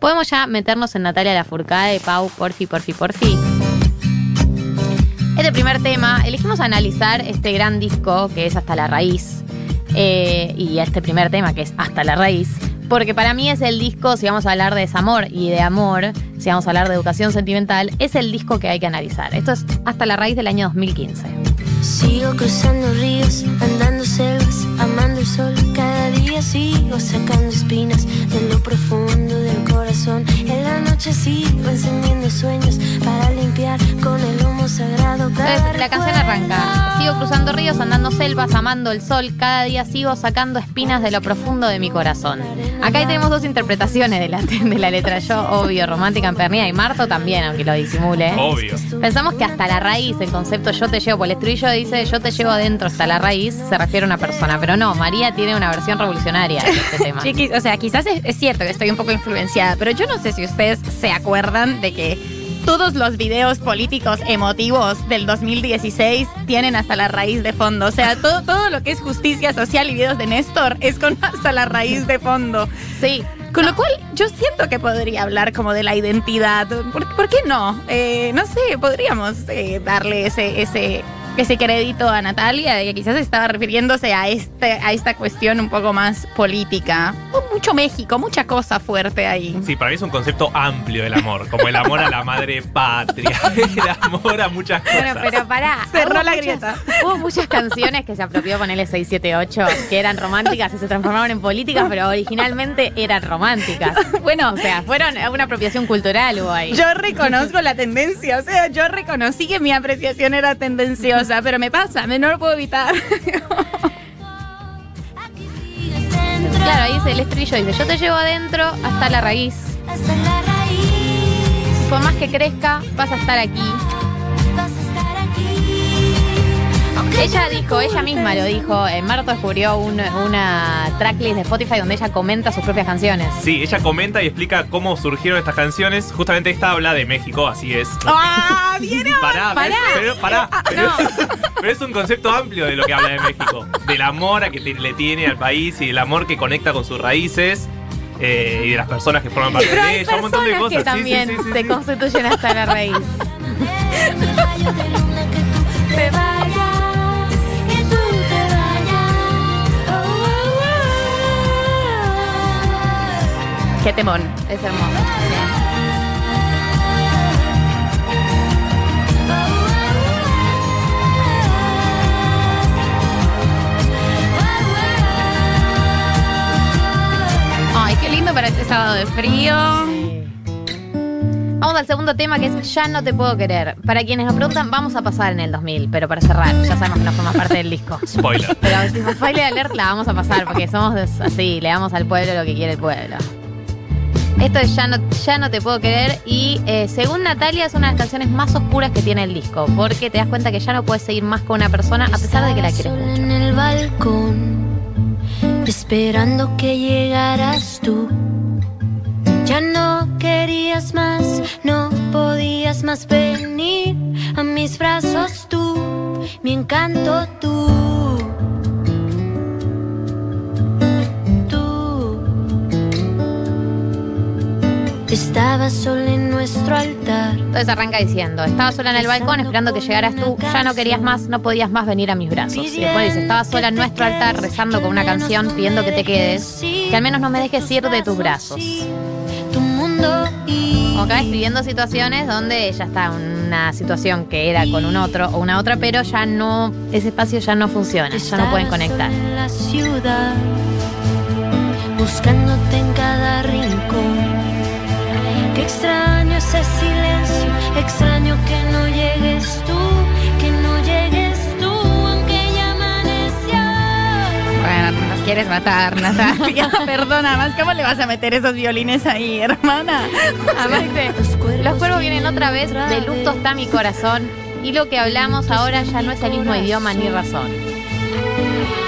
Podemos ya meternos en Natalia Lafourcade, Pau, porfi, porfi, porfi. Este primer tema, elegimos analizar este gran disco que es Hasta la Raíz. eh, y este primer tema que es Hasta la Raíz. Porque para mí es el disco, si vamos a hablar de desamor y de amor, si vamos a hablar de educación sentimental, es el disco que hay que analizar. Esto es Hasta la Raíz del año 2015. Sigo cruzando ríos, andando selvas, amando el sol. Cada día sigo sacando espinas de lo profundo del corazón. En la noche sigo encendiendo sueños para limpiar con el humo sagrado. cada Entonces, la canción arranca. Sigo cruzando ríos, andando selvas, amando el sol. Cada día sigo sacando espinas de lo profundo de mi corazón. Acá ahí tenemos dos interpretaciones de la, de la letra. Yo, obvio, romántica empernida. Y Marto también, aunque lo disimule. Obvio. Pensamos que hasta la raíz, el concepto yo te llevo, por el estribillo dice yo te llevo adentro hasta la raíz, se refiere a una persona. Pero no, María tiene una versión revolucionaria de este tema. Chiquis, o sea, quizás es, es cierto que estoy un poco influenciada, pero yo no sé si ustedes se acuerdan de que todos los videos políticos emotivos del 2016 tienen hasta la raíz de fondo. O sea, todo, todo lo que es justicia social y videos de Néstor es con hasta la raíz de fondo. Sí. Con lo cual, yo siento que podría hablar como de la identidad. ¿Por, por qué no? Eh, no sé, podríamos eh, darle ese, ese, ese crédito a Natalia, de que quizás estaba refiriéndose a, este, a esta cuestión un poco más política. Mucho México, mucha cosa fuerte ahí. Sí, para mí es un concepto amplio del amor, como el amor a la madre patria, el amor a muchas cosas. Bueno, pero pará. Cerró la muchas- grieta. Hubo muchas canciones que se apropió con L678 que eran románticas y se transformaron en políticas, pero originalmente eran románticas. Bueno, O sea, fueron una apropiación cultural hubo ahí. Yo reconozco la tendencia, o sea, yo reconocí que mi apreciación era tendenciosa, pero me pasa, me no lo puedo evitar. Claro, ahí dice el estribillo, dice, yo te llevo adentro hasta la raíz. Hasta la raíz, Por más que crezca, vas a estar aquí. Ella dijo, ella misma lo dijo, eh, Marto descubrió un- una tracklist de Spotify donde ella comenta sus propias canciones. Sí, ella comenta y explica cómo surgieron estas canciones. Justamente esta habla de México, así es. ¡Ah, vieron! Pará, Pará. Pero, pará, pero, pero es un concepto amplio de lo que habla de México. Del amor a que te- le tiene al país y del amor que conecta con sus raíces eh, y de las personas que forman parte Pero de hay ella, un montón de personas cosas. que Sí, sí, también sí, sí, se sí. constituyen hasta la raíz. el rayo de luna que tú te vayas, Qué temón. Es hermoso. Ay, qué lindo para este sábado de frío. Vamos al segundo tema que es Ya no te puedo querer. Para quienes nos preguntan, vamos a pasar en el 2000, pero para cerrar, ya sabemos que no forma parte del disco. Spoiler. Pero si spoiler alert la vamos a pasar porque somos así, le damos al pueblo lo que quiere el pueblo. Esto es Ya no, ya no te puedo querer y eh, según Natalia es una de las canciones más oscuras que tiene el disco porque te das cuenta que ya no puedes seguir más con una persona a pesar de que la quieres mucho. en el balcón, esperando que llegaras tú. Ya no querías más, no podías más venir a mis brazos tú, mi encanto. Tú. Estabas sola en nuestro altar. Entonces arranca diciendo, estaba sola en el balcón esperando que llegaras tú, ya no querías más, no podías más venir a mis brazos. Y después dice, estaba sola en nuestro altar rezando con una canción pidiendo que te quedes, que al menos no me dejes ir de tus brazos. Tu mundo Como acá escribiendo situaciones donde ella está en una situación que era con un otro o una otra, pero ya no, ese espacio ya no funciona, ya no pueden conectar. sola en la ciudad, buscándote en cada rincón. Extraño ese silencio, extraño que no llegues tú, que no llegues tú, aunque ya amaneció. Bueno, nos quieres matar, Natalia. Perdona, más ¿cómo le vas a meter esos violines ahí, hermana? Los cuervos vienen otra vez, de luto está mi corazón, y lo que hablamos ahora ya no es el mismo idioma ni razón.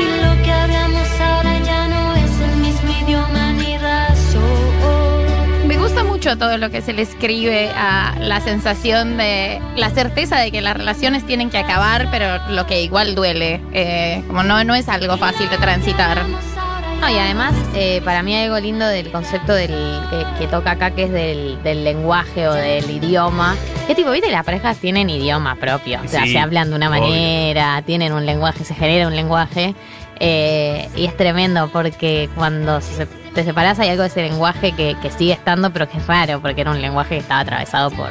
Y lo que hablamos ahora ya no es el mismo idioma mucho todo lo que se le escribe a la sensación de la certeza de que las relaciones tienen que acabar, pero lo que igual duele. eh, como no, no es algo fácil de transitar. No, y además, eh, para mí hay algo lindo del concepto del que, que toca acá, que es del, del lenguaje o del idioma. Que tipo, viste, las parejas tienen idioma propio. O sea, Sí, se hablan de una obvio. manera, tienen un lenguaje, se genera un lenguaje. Eh, y es tremendo porque cuando se- te separas hay algo de ese lenguaje que, que sigue estando, pero que es raro, porque era un lenguaje que estaba atravesado por,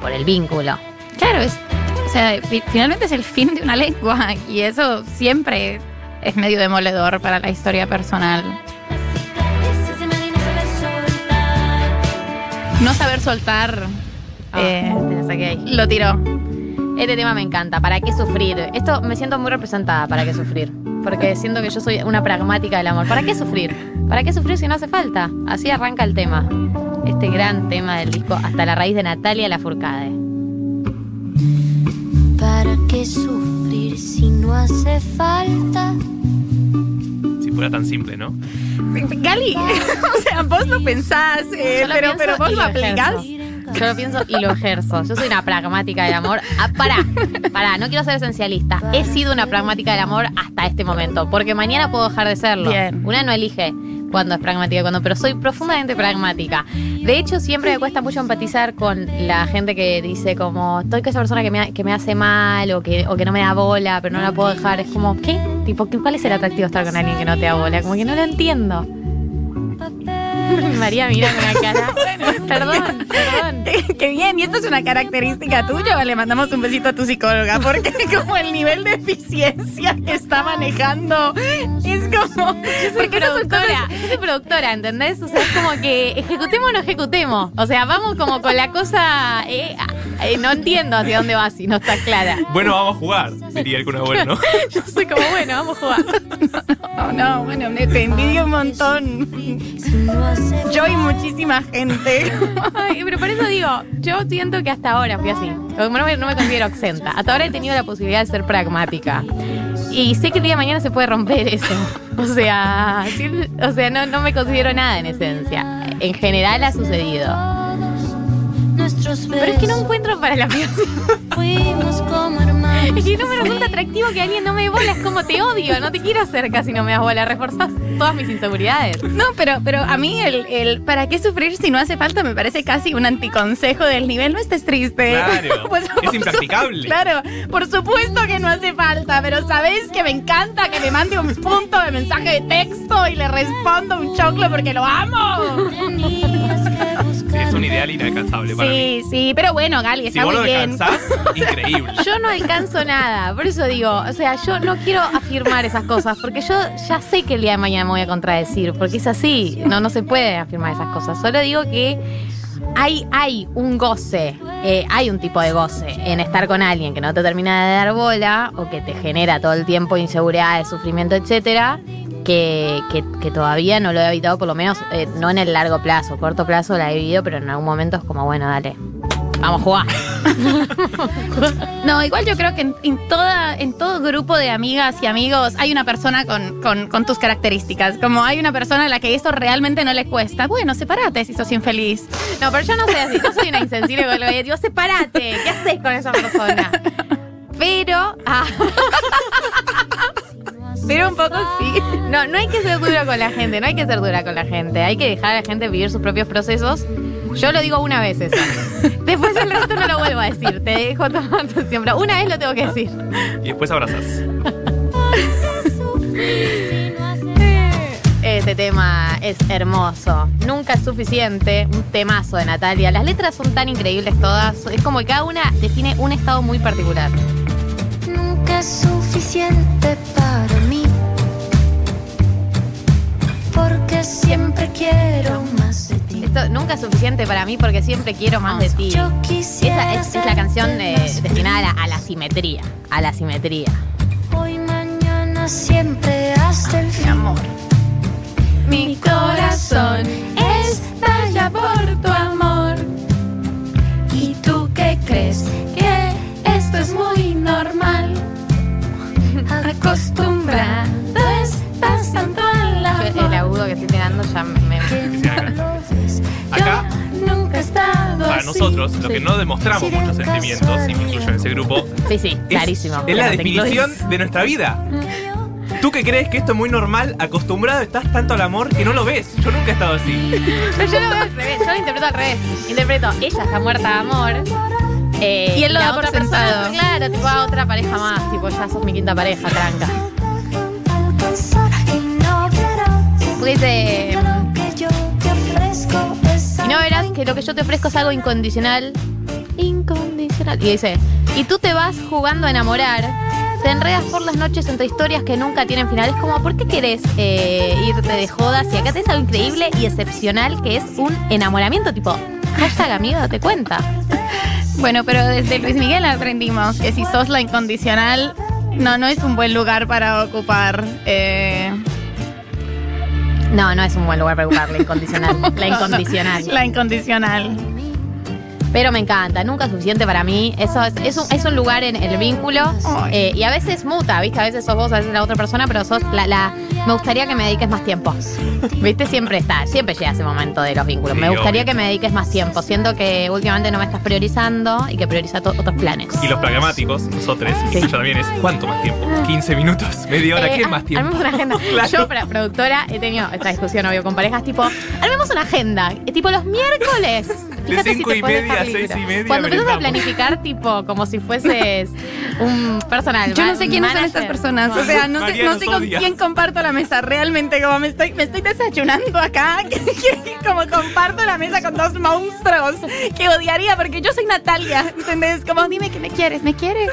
por el vínculo. Claro, es, o sea, fi- finalmente es el fin de una lengua y eso siempre es medio demoledor para la historia personal. No saber soltar Ah, eh, lo tiró. Este tema me encanta. ¿Para qué sufrir? Esto me siento muy representada. ¿Para qué sufrir? Porque siento que yo soy una pragmática del amor. ¿Para qué sufrir? ¿Para qué sufrir si no hace falta? Así arranca el tema. Este gran tema del disco Hasta la raíz de Natalia Lafourcade. ¿Para qué sufrir si no hace falta? Si fuera tan simple, ¿no? Gali, o sea, vos lo pensás, eh, lo pero, pienso pero vos lo lo aplicás. ejerzo. Yo lo pienso y lo ejerzo. Yo soy una pragmática del amor. Ah, pará, pará, no quiero ser esencialista. He sido una pragmática del amor hasta este momento. Porque mañana puedo dejar de serlo. Bien. Una no elige cuándo es pragmática y cuándo, pero soy profundamente pragmática. De hecho, siempre me cuesta mucho empatizar con la gente que dice como, estoy con esa persona que me, que me hace mal o que, o que no me da bola, pero no la puedo dejar. Es como, ¿qué? Tipo, ¿qué- ¿cuál es el atractivo de estar con alguien que no te da bola? Como que no lo entiendo. María mira con la cara. perdón, perdón. Qué bien, y esto es una característica tuya. Le mandamos un besito a tu psicóloga, porque como el nivel de eficiencia que está manejando es como. Yo soy productora, yo soy productora, ¿entendés? O sea, es como que ejecutemos o no ejecutemos. O sea, vamos como con la cosa. eh, eh, no entiendo hacia dónde va si no está clara. Bueno, vamos a jugar, diría el Kun Agüero, ¿no? Yo soy como, bueno, vamos a jugar. No, no, bueno, me te envidio un montón. Yo y muchísima gente. Pero por eso digo, yo siento que hasta ahora fui así. No me, considero exenta. Hasta ahora he tenido la posibilidad de ser pragmática. Y sé que el día de mañana se puede romper eso. O sea, o sea no, no me considero nada en esencia. En general ha sucedido. Nuestros Pero es que no besos, encuentro para la aplicación. fuimos como hermanos. Es que no me resulta atractivo que alguien no me dé bola. Es como te odio. No te quiero cerca si no me das bola. Reforzás todas mis inseguridades. No, pero, pero a mí el, el ¿para qué sufrir si no hace falta? Me parece casi un anticonsejo del nivel. No estés triste. Claro, Pues, es impracticable. Claro, por supuesto que no hace falta, pero sabéis que me encanta que me mande un punto de mensaje de texto y le respondo un choclo porque lo amo. Es un ideal inalcanzable para mí. Sí, sí, pero bueno, Gali, Si está vos muy lo bien. alcanzás, increíble. Yo no alcanzo nada, por eso digo, o sea, yo no quiero afirmar esas cosas, porque yo ya sé que el día de mañana me voy a contradecir, porque es así, no, no se puede afirmar esas cosas. Solo digo que hay, hay un goce, eh, hay un tipo de goce en estar con alguien que no te termina de dar bola o que te genera todo el tiempo inseguridades, sufrimiento, etcétera. Que, que- todavía no lo he evitado, por lo menos eh, no en el largo plazo, corto plazo la he vivido, pero en algún momento es como, bueno, dale, vamos a jugar. No, igual yo creo que en, en toda, en todo grupo de amigas y amigos hay una persona con, con- tus características. Como hay una persona a la que eso realmente no le cuesta. Bueno, sepárate si sos infeliz. No, pero yo no soy así. Yo soy una insensible que digo, sepárate. ¿Qué haces con esa persona? Pero, ah, Pero un poco sí. no, no hay que ser dura con la gente, no hay que ser dura con la gente. Hay que dejar a la gente vivir sus propios procesos. Yo lo digo una vez eso. Después el resto no lo vuelvo a decir. Te dejo tomar tu siempre. Una vez lo tengo que decir. Y después abrazás. Este tema es hermoso. Nunca es suficiente. Un temazo de Natalia. Las letras son tan increíbles todas. Es como que cada una define un estado muy particular. Nunca es suficiente para nunca es suficiente para mí porque siempre quiero más de ti. Esa es, es la canción eh, destinada a la, a la simetría. A la simetría. Hoy, mañana, siempre hasta el fin. amor. Mi corazón estalla por tu amor. ¿Y tú qué crees? Que esto es muy normal. Acostumbrado ya me. Acá, Nunca he estado para nosotros, lo que no demostramos muchos sentimientos, y me incluyo en ese grupo, Sí, sí, es, clarísimo. es la definición de nuestra vida. Tú que crees que esto es muy normal, acostumbrado estás tanto al amor que no lo ves. Yo nunca he estado así. Pero yo lo veo al revés, yo lo interpreto al revés. Interpreto, ella está muerta de amor. eh, Y él lo la da por otra persona, sentado. Claro, tipo a otra pareja más, tipo ya sos mi quinta pareja, tranca. Porque dice, que lo que yo te ofrezco es algo incondicional. Incondicional. Y dice, y tú te vas jugando a enamorar, te enredas por las noches entre historias que nunca tienen final. Es como, ¿por qué querés eh, irte de jodas? Y acá tenés algo increíble y excepcional que es un enamoramiento, tipo, hashtag amigo, te cuenta. Bueno, pero desde Luis Miguel aprendimos que si sos la incondicional, no, no es un buen lugar para ocupar. eh, No, no es un buen lugar para ocupar la incondicional. La incondicional. La incondicional. Pero me encanta, nunca es suficiente para mí. Eso es, es, un, es un lugar en el vínculo. Eh, y a veces muta, ¿viste? A veces sos vos, a veces la otra persona, pero sos la, la. Me gustaría que me dediques más tiempo. ¿Viste? Siempre está, siempre llega ese momento de los vínculos. Sí, me gustaría obvio. que me dediques más tiempo. Siento que últimamente no me estás priorizando y que prioriza otros planes. Y los pragmáticos, nosotros, Sí. yo también es ¿cuánto más tiempo? 15 minutos, media hora, Eh, ¿qué más tiempo? Armemos una agenda. Claro. Yo, para productora, he tenido esta discusión, obvio, con parejas, tipo, armemos una agenda. eh, Tipo, los miércoles. Fíjate cinco si te y puedes media a dejar seis libre. y media Cuando empiezas a planificar, tipo, como si fueses un personal. Yo no sé quiénes son estas personas. O sea, no sé, no sé con quién comparto la mesa. Realmente, como me estoy, me estoy desayunando acá. como comparto la mesa con dos monstruos que odiaría porque yo soy Natalia. ¿Entendés? Como dime que me quieres, ¿me quieres?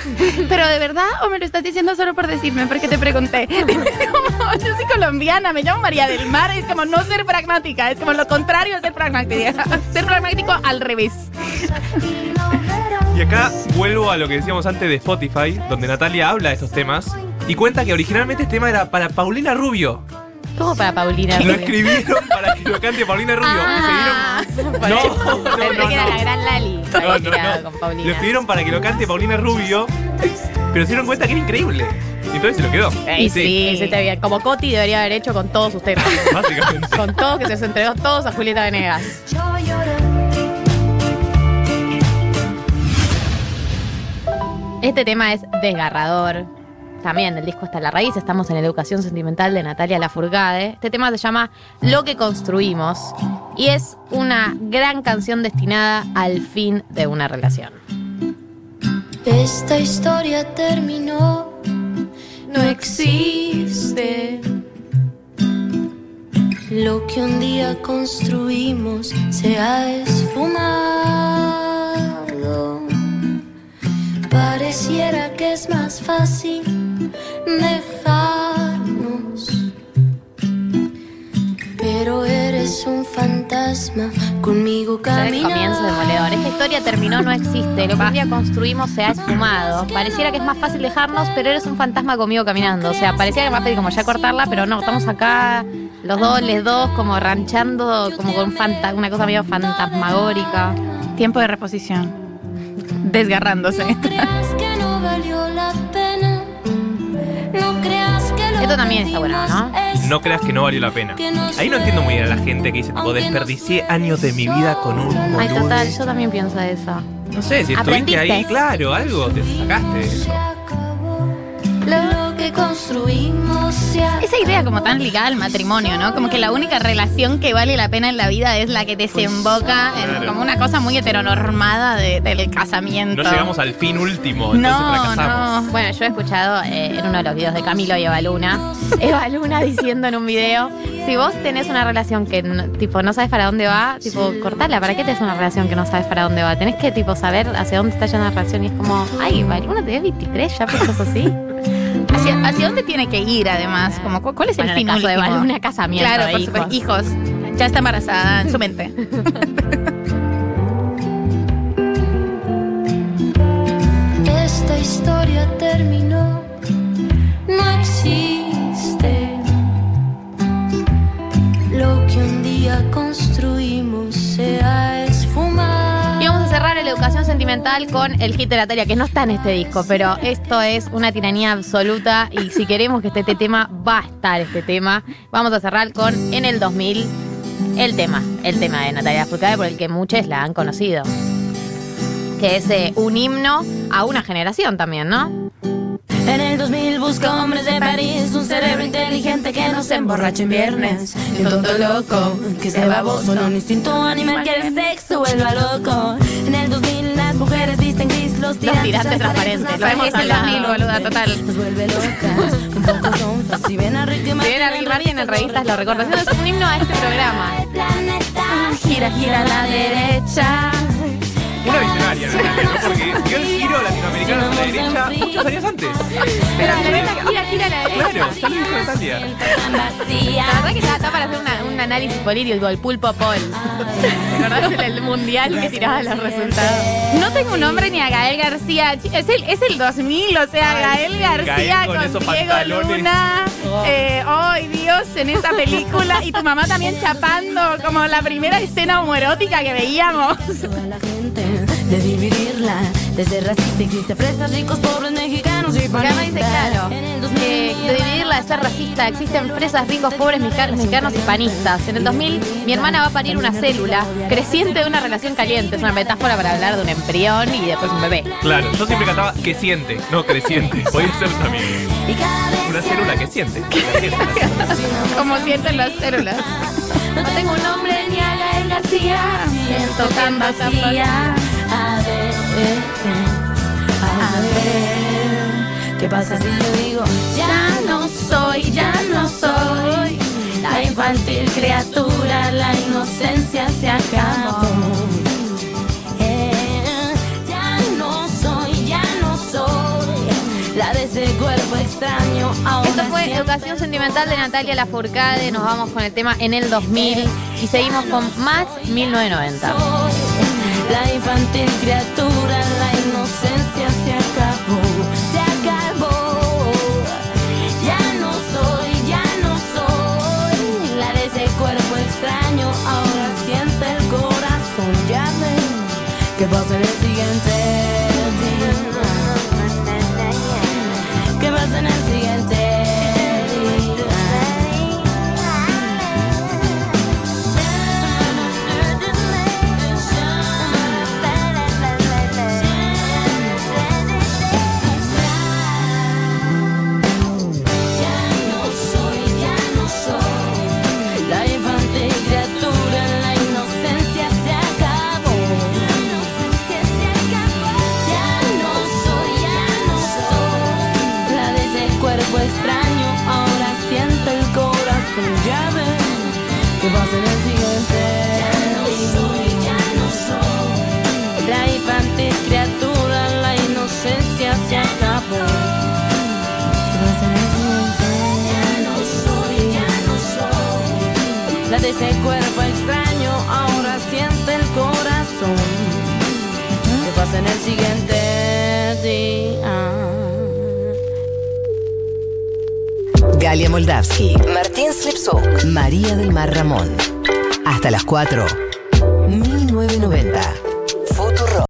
Pero de verdad, o me lo estás diciendo solo por decirme, porque te pregunté. Como, yo soy colombiana, me llamo María del Mar. Es como no ser pragmática. Es como lo contrario de ser pragmática. Ser pragmático al revés. Y acá vuelvo a lo que decíamos antes de Spotify, donde Natalia habla de estos temas y cuenta que originalmente este tema era para Paulina Rubio. ¿Cómo para Paulina? Y lo Rubio? escribieron para que lo cante Paulina Rubio. Ah, y se dieron. por No, no, Pensé no, que era no. la gran Lali. No, no, no. con. Lo escribieron para que lo cante Paulina Rubio, pero se dieron cuenta que era increíble. Y entonces se lo quedó. Sí, sí, está bien. Como Coti debería haber hecho con todos sus temas. Básicamente. con todos, que se los entregó todos a Julieta Venegas. Este tema es desgarrador. También del disco Hasta la Raíz, estamos en educación sentimental de Natalia Lafourcade. Este tema se llama Lo que construimos y es una gran canción destinada al fin de una relación. Esta historia terminó, no existe. Lo que un día construimos se ha esfumado. Pareciera que es más fácil dejarnos. Pero eres un fantasma conmigo caminando. comienzo demoledor. Esta historia terminó, no existe. Lo que un día construimos se ha esfumado. Pareciera que es más fácil dejarnos, pero eres un fantasma conmigo caminando. O sea, parecía que más fácil como ya cortarla, pero no, estamos acá, los dos, les dos, como ranchando, como con fanta- una cosa medio fantasmagórica. Tiempo de reposición. Desgarrándose. No creas que no valió la Esto también está bueno, ¿no? No creas que no valió la pena. Ahí no entiendo muy bien a la gente que dice, tipo, desperdicié años de mi vida con un Ay, boludo. total, yo también pienso eso. No sé, si estuviste ahí, claro, algo te sacaste de eso. Lo que construimos. Esa idea como tan ligada al matrimonio, ¿no? Como que la única relación que vale la pena en la vida es la que desemboca en claro. como una cosa muy heteronormada de- del casamiento. No llegamos al fin último, entonces No, fracasamos. no. Bueno, yo he escuchado eh, en uno de los videos de Camilo y Eva Luna, Eva Luna diciendo en un video, si vos tenés una relación que no- tipo no sabes para dónde va, tipo cortala, ¿para qué tenés una relación que no sabes para dónde va? Tenés que tipo saber hacia dónde está yendo la relación y es como, ay, Eva Luna tenés 23, ya pensás así. ¿Hacia, hacia dónde tiene que ir además? Como, ¿cu- ¿Cuál es Bueno, el fin caso de último? Eva Luna, casamiento, Claro, por hijos. supuesto. Hijos. Ya está embarazada en su mente. con el hit de Natalia, que no está en este disco, pero esto es una tiranía absoluta y si queremos que esté este tema, va a estar este tema. Vamos a cerrar con En el 2000, el tema, el tema de Natalia Furcade por el que muchos la han conocido. Que es eh, un himno a una generación también, ¿no? En el 2000 busco hombres de París, inteligente que no se emborrache en viernes. Y un tonto loco que se baboso, un instinto animal que el sexo vuelva loco. En el 2000 las mujeres visten gris, los tirantes, tirantes transparentes, lo hemos Es el hablado. 2000, boluda, total. Nos vuelve locas, un poco sonfas. Si ven a Ricky Martin en revistas, lo recuerdo. Haciendo un himno a este programa. El planeta gira, gira a la derecha. Una visionaria, Natalia, ¿no? Porque dio el giro latinoamericano a la derecha muchos años antes. Pero el planeta gira, gira a la Claro, derecha. ya lo dijo Natalia. Tan vacía. La verdad que ya está para hacer una- un análisis político, el pulpo Paul. ¿Te acordás en el mundial que tiraba los resultados? No tengo un nombre ni a Gael García. Es el, es el 2000, o sea, Gael García Gael con con, esos Diego pantalones. Luna. Oh. Eh, ¡Ay, Dios! En esa película. Y tu mamá también chapando, como la primera escena homoerótica que veíamos. Toda la gente de dividirla, de ser racista existe fresas, ricos, pobres, mexicanos Porque además dice, claro, que 2000 de dividirla, de ser racista, existen fresas, ricos, pobres, mexica- mexicanos y panistas. En el 2000, mi hermana va a parir una célula creciente de una relación caliente. Es una metáfora para hablar de un embrión y después un bebé. Claro, yo siempre cantaba que siente, no creciente. Podía ser también una célula que siente. Como sienten las células. no tengo un nombre ni a Gael García. Siento tan vacía. A ver, a ver. ¿Qué pasa si yo digo ya no soy, ya no soy? La infantil criatura, la inocencia se acabó. Eh, ya no soy, ya no soy la de ese cuerpo extraño. Ahora Esto fue Educación Sentimental de Natalia Lafourcade. Nos vamos con el tema en el 2000 y seguimos con más 1990. soy. La infantil criatura, ese cuerpo extraño. Ahora siente el corazón. ¿Qué pasa en el siguiente día? Galia Moldavsky, Martín Slipsuk, María del Mar Ramón. Hasta las 4. 1990.